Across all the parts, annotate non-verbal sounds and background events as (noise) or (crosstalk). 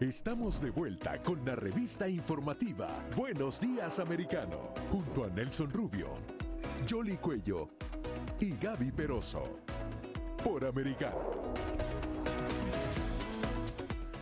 Estamos de vuelta con la revista informativa Buenos Días Americano, junto a Nelson Rubio, Jolly Cuello y Gaby Peroso, por Americano.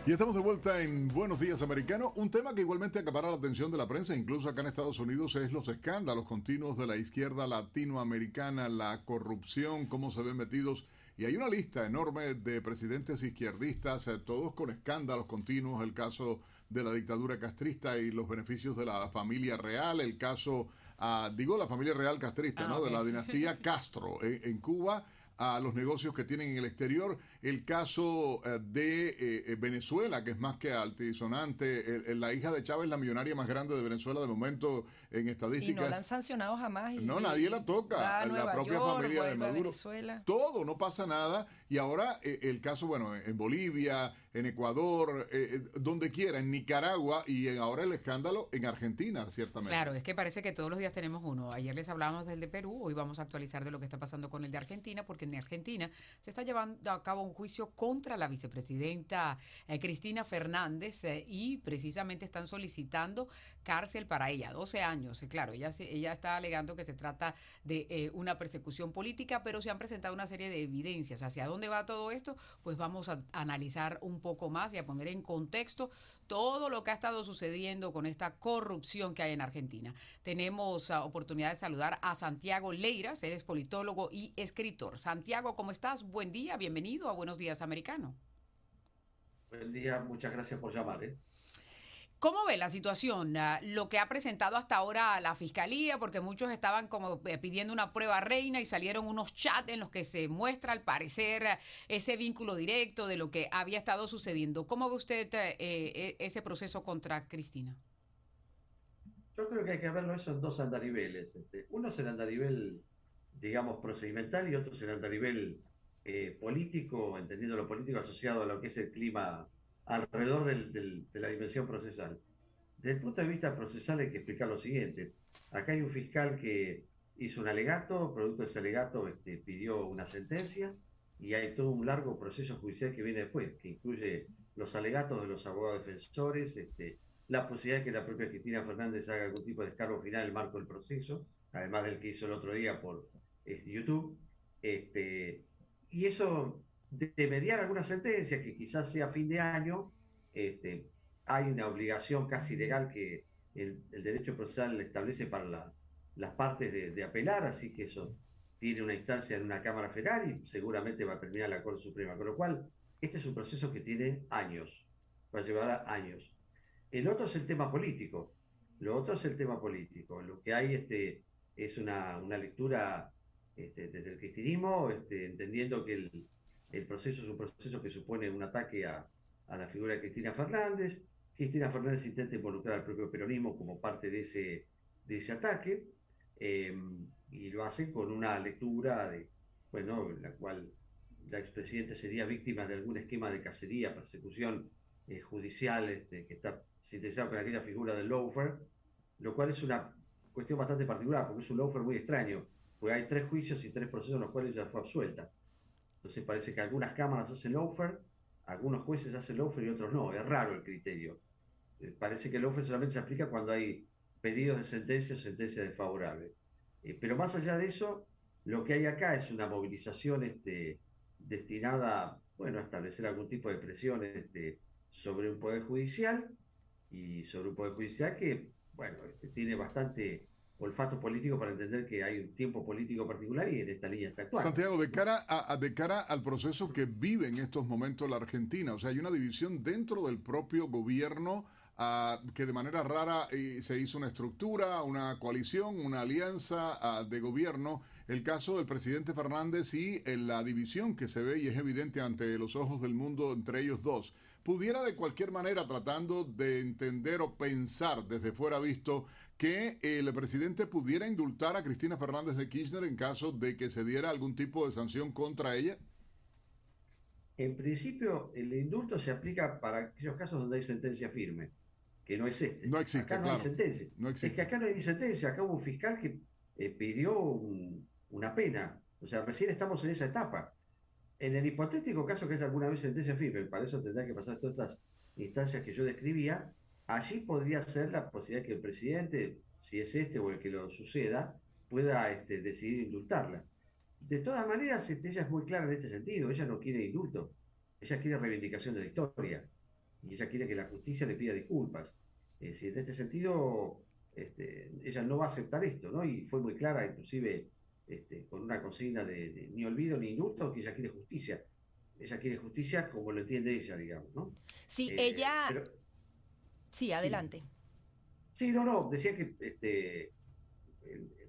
Y estamos de vuelta en Buenos Días Americano. Un tema que igualmente acapara la atención de la prensa, incluso acá en Estados Unidos, es los escándalos continuos de la izquierda latinoamericana, la corrupción, cómo se ven metidos. Y hay una lista enorme de presidentes izquierdistas, eh, todos con escándalos continuos. El caso de la dictadura castrista y los beneficios de la familia real, el caso, ah, digo, la familia real castrista, Ah, ¿no? De la dinastía (laughs) Castro en, en Cuba a los negocios que tienen en el exterior. El caso eh, de eh, eh, Venezuela, que es más que altisonante. El- el- la hija de Chávez, la millonaria más grande de Venezuela de momento en Y no estadísticas. la han sancionado jamás. y- No, nadie la toca. La propia York, familia de Maduro. Venezuela. Todo, no pasa nada. Y ahora eh, el caso, bueno, en Bolivia, en Ecuador, eh, eh, donde quiera, en Nicaragua y en- ahora el escándalo en Argentina, ciertamente. Claro, es que parece que todos los días tenemos uno. Ayer les hablábamos del de Perú, hoy vamos a actualizar de lo que está pasando con el de Argentina, porque en Argentina se está llevando a cabo un juicio contra la vicepresidenta eh, Cristina Fernández eh, y precisamente están solicitando cárcel para ella, 12 años. Eh, Claro, ella, ella está alegando que se trata de una persecución política, pero se han presentado una serie de evidencias. ¿Hacia dónde va todo esto? Pues vamos a analizar un poco más y a poner en contexto todo lo que ha estado sucediendo con esta corrupción que hay en Argentina. Tenemos ah, oportunidad de saludar a Santiago Leiras, él es politólogo y escritor. Santiago, ¿cómo estás? Buen día, bienvenido a Buenos Días Americano. Buen día, muchas gracias por llamar. ¿eh? ¿Cómo ve la situación? Ah, Lo que ha presentado hasta ahora la fiscalía, porque muchos estaban como eh, pidiendo una prueba reina y salieron unos chats en los que se muestra al parecer ese vínculo directo de lo que había estado sucediendo. ¿Cómo ve usted eh, eh, ese proceso contra Cristina? Yo creo que hay que verlo eso en dos andariveles. Este, uno es el andarivel, digamos, procedimental y otro es el andarivel eh, político, entendiendo lo político asociado a lo que es el clima alrededor de la dimensión procesal. Desde el punto de vista procesal hay que explicar lo siguiente. Acá hay un fiscal que hizo un alegato, producto de ese alegato este, pidió una sentencia y hay todo un largo proceso judicial que viene después, que incluye los alegatos de los abogados defensores, este, la posibilidad de que la propia Cristina Fernández haga algún tipo de descargo final en el marco del proceso, además del que hizo el otro día por eh, YouTube. Este, y eso, de, mediar alguna sentencia, que quizás sea fin de año, este, hay una obligación casi legal que el, derecho procesal establece para la- las partes de, apelar, así que eso tiene una instancia en una Cámara Federal y seguramente va a terminar la Corte Suprema. Con lo cual, este es un proceso que tiene años, va a llevar años. El otro es el tema político. Lo otro es el tema político. Lo que hay este, es una, una lectura este, desde el cristianismo, este, entendiendo que el, el proceso es un proceso que supone un ataque a, a la figura de Cristina Fernández. Cristina Fernández intenta involucrar al propio peronismo como parte de ese, de ese ataque eh, y lo hace con una lectura de, bueno, en la cual la expresidenta sería víctima de algún esquema de cacería, persecución eh, judicial este, que está sintetizado con aquella figura del lawfare, lo cual es una cuestión bastante particular, porque es un lawfare muy extraño, porque hay tres juicios y tres procesos en los cuales ella fue absuelta. Entonces parece que algunas cámaras hacen lawfare, algunos jueces hacen lawfare y otros no, es raro el criterio. Eh, parece que el lawfare solamente se aplica cuando hay pedidos de sentencia o sentencia desfavorable. Eh, pero más allá de eso, lo que hay acá es una movilización este, destinada bueno, a establecer algún tipo de presión este, sobre un poder judicial y sobre un poder judicial que, bueno, este, tiene bastante olfato político para entender que hay un tiempo político particular y en esta línea está actuando. Santiago, de cara, a, a- de cara al proceso que vive en estos momentos la Argentina, o sea, hay una división dentro del propio gobierno ah, que de manera rara eh, se hizo una estructura, una coalición, una alianza ah, de gobierno. El caso del presidente Fernández y la división que se ve y es evidente ante los ojos del mundo entre ellos dos. Pudiera de cualquier manera, tratando de entender o pensar desde fuera visto, que el presidente pudiera indultar a Cristina Fernández de Kirchner en caso de que se diera algún tipo de sanción contra ella? En principio, el indulto se aplica para aquellos casos donde hay sentencia firme, que no es este. No existe, acá no claro. hay sentencia. No existe. Es que acá no hay ni sentencia, acá hubo un fiscal que eh, pidió un- una pena. O sea, recién estamos en esa etapa. En el hipotético caso que haya alguna vez sentencia firme, para eso tendrá que pasar todas estas instancias que yo describía, allí podría ser la posibilidad que el presidente, si es este o el que lo suceda, pueda este, decidir indultarla. De todas maneras, ella es muy clara en este sentido, ella no quiere indulto, ella quiere reivindicación de la historia y ella quiere que la justicia le pida disculpas. Es decir, en este sentido, este, ella no va a aceptar esto, ¿no? Y fue muy clara, inclusive este, con una consigna de, ni olvido ni indulto, que ella quiere justicia. Ella quiere justicia como lo entiende ella, digamos, ¿no? Sí, eh, ella... sí, adelante. Sí. no, no, decía que, este,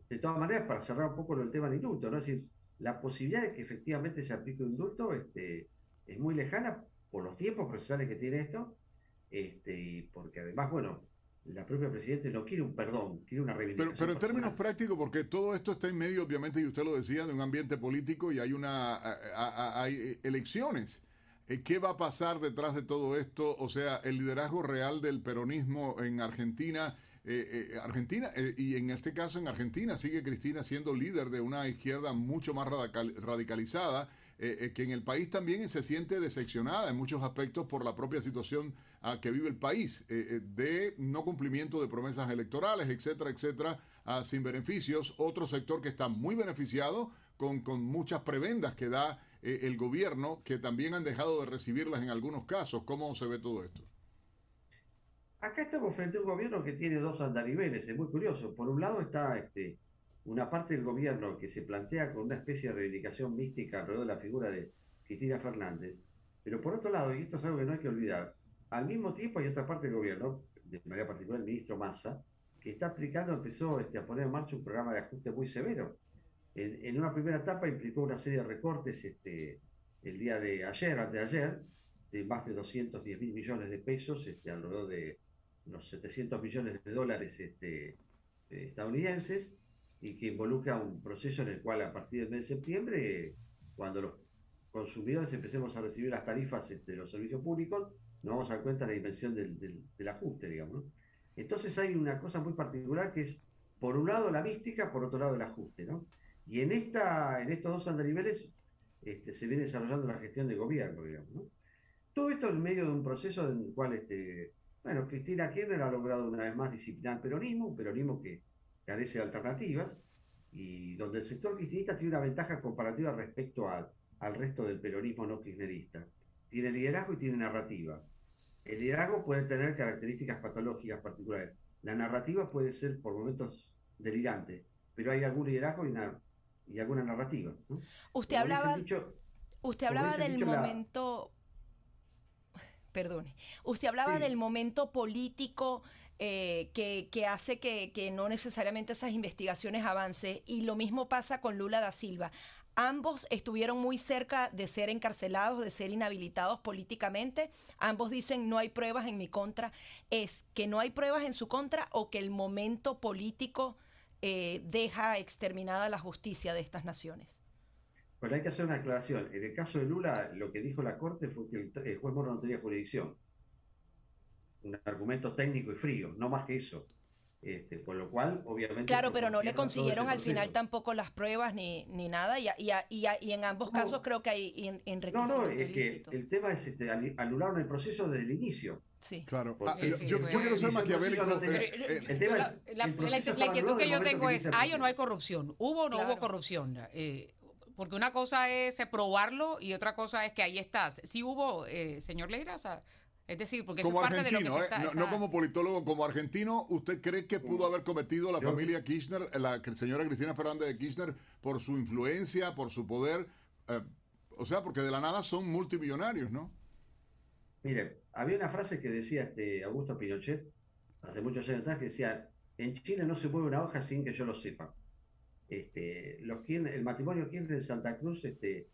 de todas maneras, para cerrar un poco el tema del indulto, ¿no? Es decir, la posibilidad de que efectivamente se aplique un indulto este, es muy lejana por los tiempos procesales que tiene esto, este, y porque además, bueno, la propia presidenta no quiere un perdón, quiere una reivindicación. Pero, pero en términos prácticos, porque todo esto está en medio, obviamente, y usted lo decía, de un ambiente político y hay una hay elecciones. Eh, ¿Qué va a pasar detrás de todo esto? O sea, el liderazgo real del peronismo en Argentina. Eh, eh, Argentina, y en este caso en Argentina sigue Cristina siendo líder de una izquierda mucho más radicalizada eh, eh, que en el país también se siente decepcionada en muchos aspectos por la propia situación a que vive el país, eh, de no cumplimiento de promesas electorales, etcétera, etcétera, sin beneficios. Otro sector que está muy beneficiado con, con muchas prebendas que da el gobierno, que también han dejado de recibirlas en algunos casos. ¿Cómo se ve todo esto? Acá estamos frente a un gobierno que tiene dos andariveles, es muy curioso. Por un lado está este, una parte del gobierno que se plantea con una especie de reivindicación mística alrededor de la figura de Cristina Fernández, pero por otro lado, y esto es algo que no hay que olvidar, al mismo tiempo hay otra parte del gobierno, de manera particular el ministro Massa, que está aplicando, empezó este, a poner en marcha un programa de ajuste muy severo. En, una primera etapa implicó una serie de recortes este, el día de ayer, antes de ayer, de más de 210 mil millones de pesos, este, alrededor de unos 700 millones de dólares este, estadounidenses, y que involucra un proceso en el cual a partir del mes de septiembre, cuando los consumidores empecemos a recibir las tarifas este, de los servicios públicos, nos vamos a dar cuenta de la dimensión del, del, ajuste, digamos. Entonces hay una cosa muy particular que es, por un lado, la mística, por otro lado, el ajuste. ¿no? Y en, esta, en estos dos andariveles este, se viene desarrollando la gestión de gobierno, digamos. ¿no? Todo esto en medio de un proceso en el cual, este, bueno, Cristina Kirchner ha logrado una vez más disciplinar el peronismo, un peronismo que carece de alternativas y donde el sector kirchnerista tiene una ventaja comparativa respecto al, al resto del peronismo no kirchnerista. Tiene liderazgo y tiene narrativa. El liderazgo puede tener características patológicas particulares. La narrativa puede ser por momentos delirante, pero hay algún liderazgo y, y alguna narrativa. Usted hablaba, usted hablaba del momento... Perdone. Usted hablaba del momento político eh, que, hace que, no necesariamente esas investigaciones avancen. Y lo mismo pasa con Lula da Silva. Ambos estuvieron muy cerca de ser encarcelados, de ser inhabilitados políticamente. Ambos dicen no hay pruebas en mi contra. ¿Es que no hay pruebas en su contra o que el momento político eh, deja exterminada la justicia de estas naciones? Bueno, hay que hacer una aclaración. En el caso de Lula, lo que dijo la Corte fue que el juez Moro no tenía jurisdicción un argumento técnico y frío, no más que eso. Este, con lo cual, obviamente... Claro, pero no le consiguieron al final tampoco las pruebas ni, ni nada, y, y, y, y, en ambos casos creo que hay en, en No, no, es que el tema es, este, anularon el proceso desde el inicio. Sí. Claro. Ah, yo, quiero ser maquiavélico. el tema es, la, la, inquietud que yo tengo es, ¿hay o no hay corrupción? ¿Hubo o no hubo corrupción? Eh, porque una cosa es probarlo y otra cosa es que ahí estás. Sí hubo, eh, señor Leira, es decir, porque como argentino, ¿eh? no, como politólogo, como argentino, ¿usted cree que pudo haber cometido la familia Kirchner, la señora Cristina Fernández de Kirchner, por su influencia, por su poder? Eh, o sea, porque de la nada son multimillonarios, ¿no? Mire, había una frase que decía este Augusto Pinochet, hace muchos años atrás, que decía, en Chile no se mueve una hoja sin que yo lo sepa. Este, los, el matrimonio Kirchner en Santa Cruz este,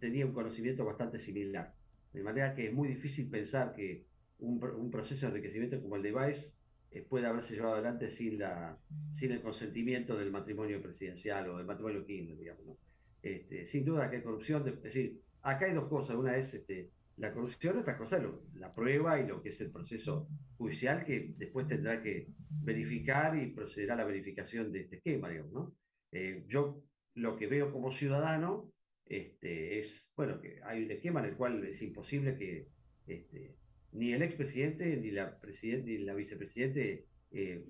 tenía un conocimiento bastante similar. De manera que es muy difícil pensar que un, proceso de enriquecimiento como el de Baez eh, pueda haberse llevado adelante sin, la, sin el consentimiento del matrimonio presidencial o del matrimonio Kirchner, digamos. Este, sin duda que hay corrupción, es decir, acá hay dos cosas. Una es este, la corrupción, otra cosa es la prueba y lo que es el proceso judicial que después tendrá que verificar y procederá a la verificación de este esquema. ¿no? Eh, yo lo que veo como ciudadano este, es, bueno, que hay un esquema en el cual es imposible que, este, ni el expresidente ni la presidente ni la vicepresidente eh,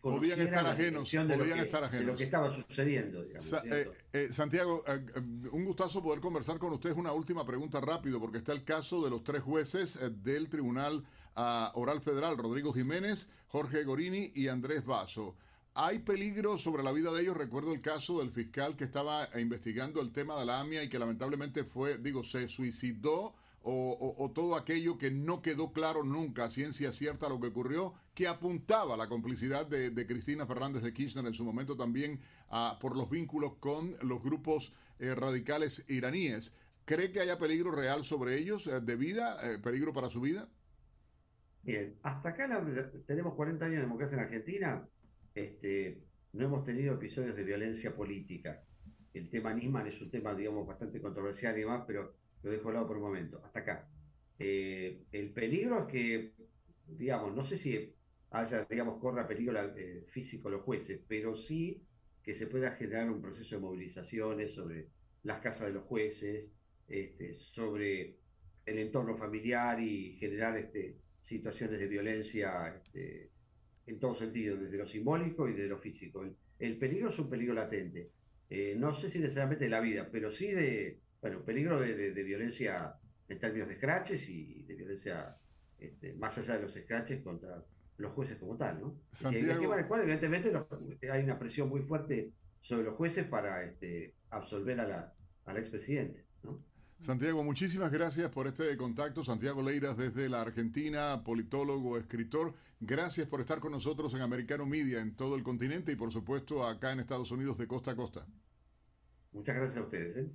podían estar ajenos, podían estar ajenos. De lo que estaba sucediendo. Digamos, eh, eh, Santiago, un gustazo poder conversar con ustedes. Una última pregunta rápido, porque está el caso de los tres jueces del Tribunal ah, Oral Federal, Rodrigo Jiménez, Jorge Gorini y Andrés Vaso. ¿Hay peligro sobre la vida de ellos? Recuerdo el caso del fiscal que estaba investigando el tema de la AMIA y que lamentablemente fue, digo, se suicidó o, todo aquello que no quedó claro nunca, ciencia cierta, lo que ocurrió, que apuntaba la complicidad de, Cristina Fernández de Kirchner en su momento también ah, por los vínculos con los grupos eh, radicales iraníes. ¿Cree que haya peligro real sobre ellos eh, de vida, eh, peligro para su vida? Bien, hasta acá tenemos 40 años de democracia en Argentina, este, no hemos tenido episodios de violencia política. El tema Nisman es un tema, digamos, bastante controversial y demás, pero lo dejo al lado por un momento, hasta acá. Eh, el peligro es que, digamos, no sé si haya, digamos, corra peligro eh, físico los jueces, pero sí que se pueda generar un proceso de movilizaciones sobre las casas de los jueces, este, sobre el entorno familiar y generar este, situaciones de violencia este, en todo sentido, desde lo simbólico y desde lo físico. El, peligro es un peligro latente. Eh, no sé si necesariamente de la vida, pero sí de, bueno, peligro de, violencia en términos de scratches y de violencia este, más allá de los scratches contra los jueces como tal, ¿no? Santiago... evidentemente hay una presión muy fuerte sobre los jueces para este, absolver a la, al expresidente, ¿no? Santiago, muchísimas gracias por este contacto. Santiago Leiras desde la Argentina, politólogo, escritor. Gracias por estar con nosotros en Americano Media en todo el continente y por supuesto acá en Estados Unidos de costa a costa. Muchas gracias a ustedes. ¿eh?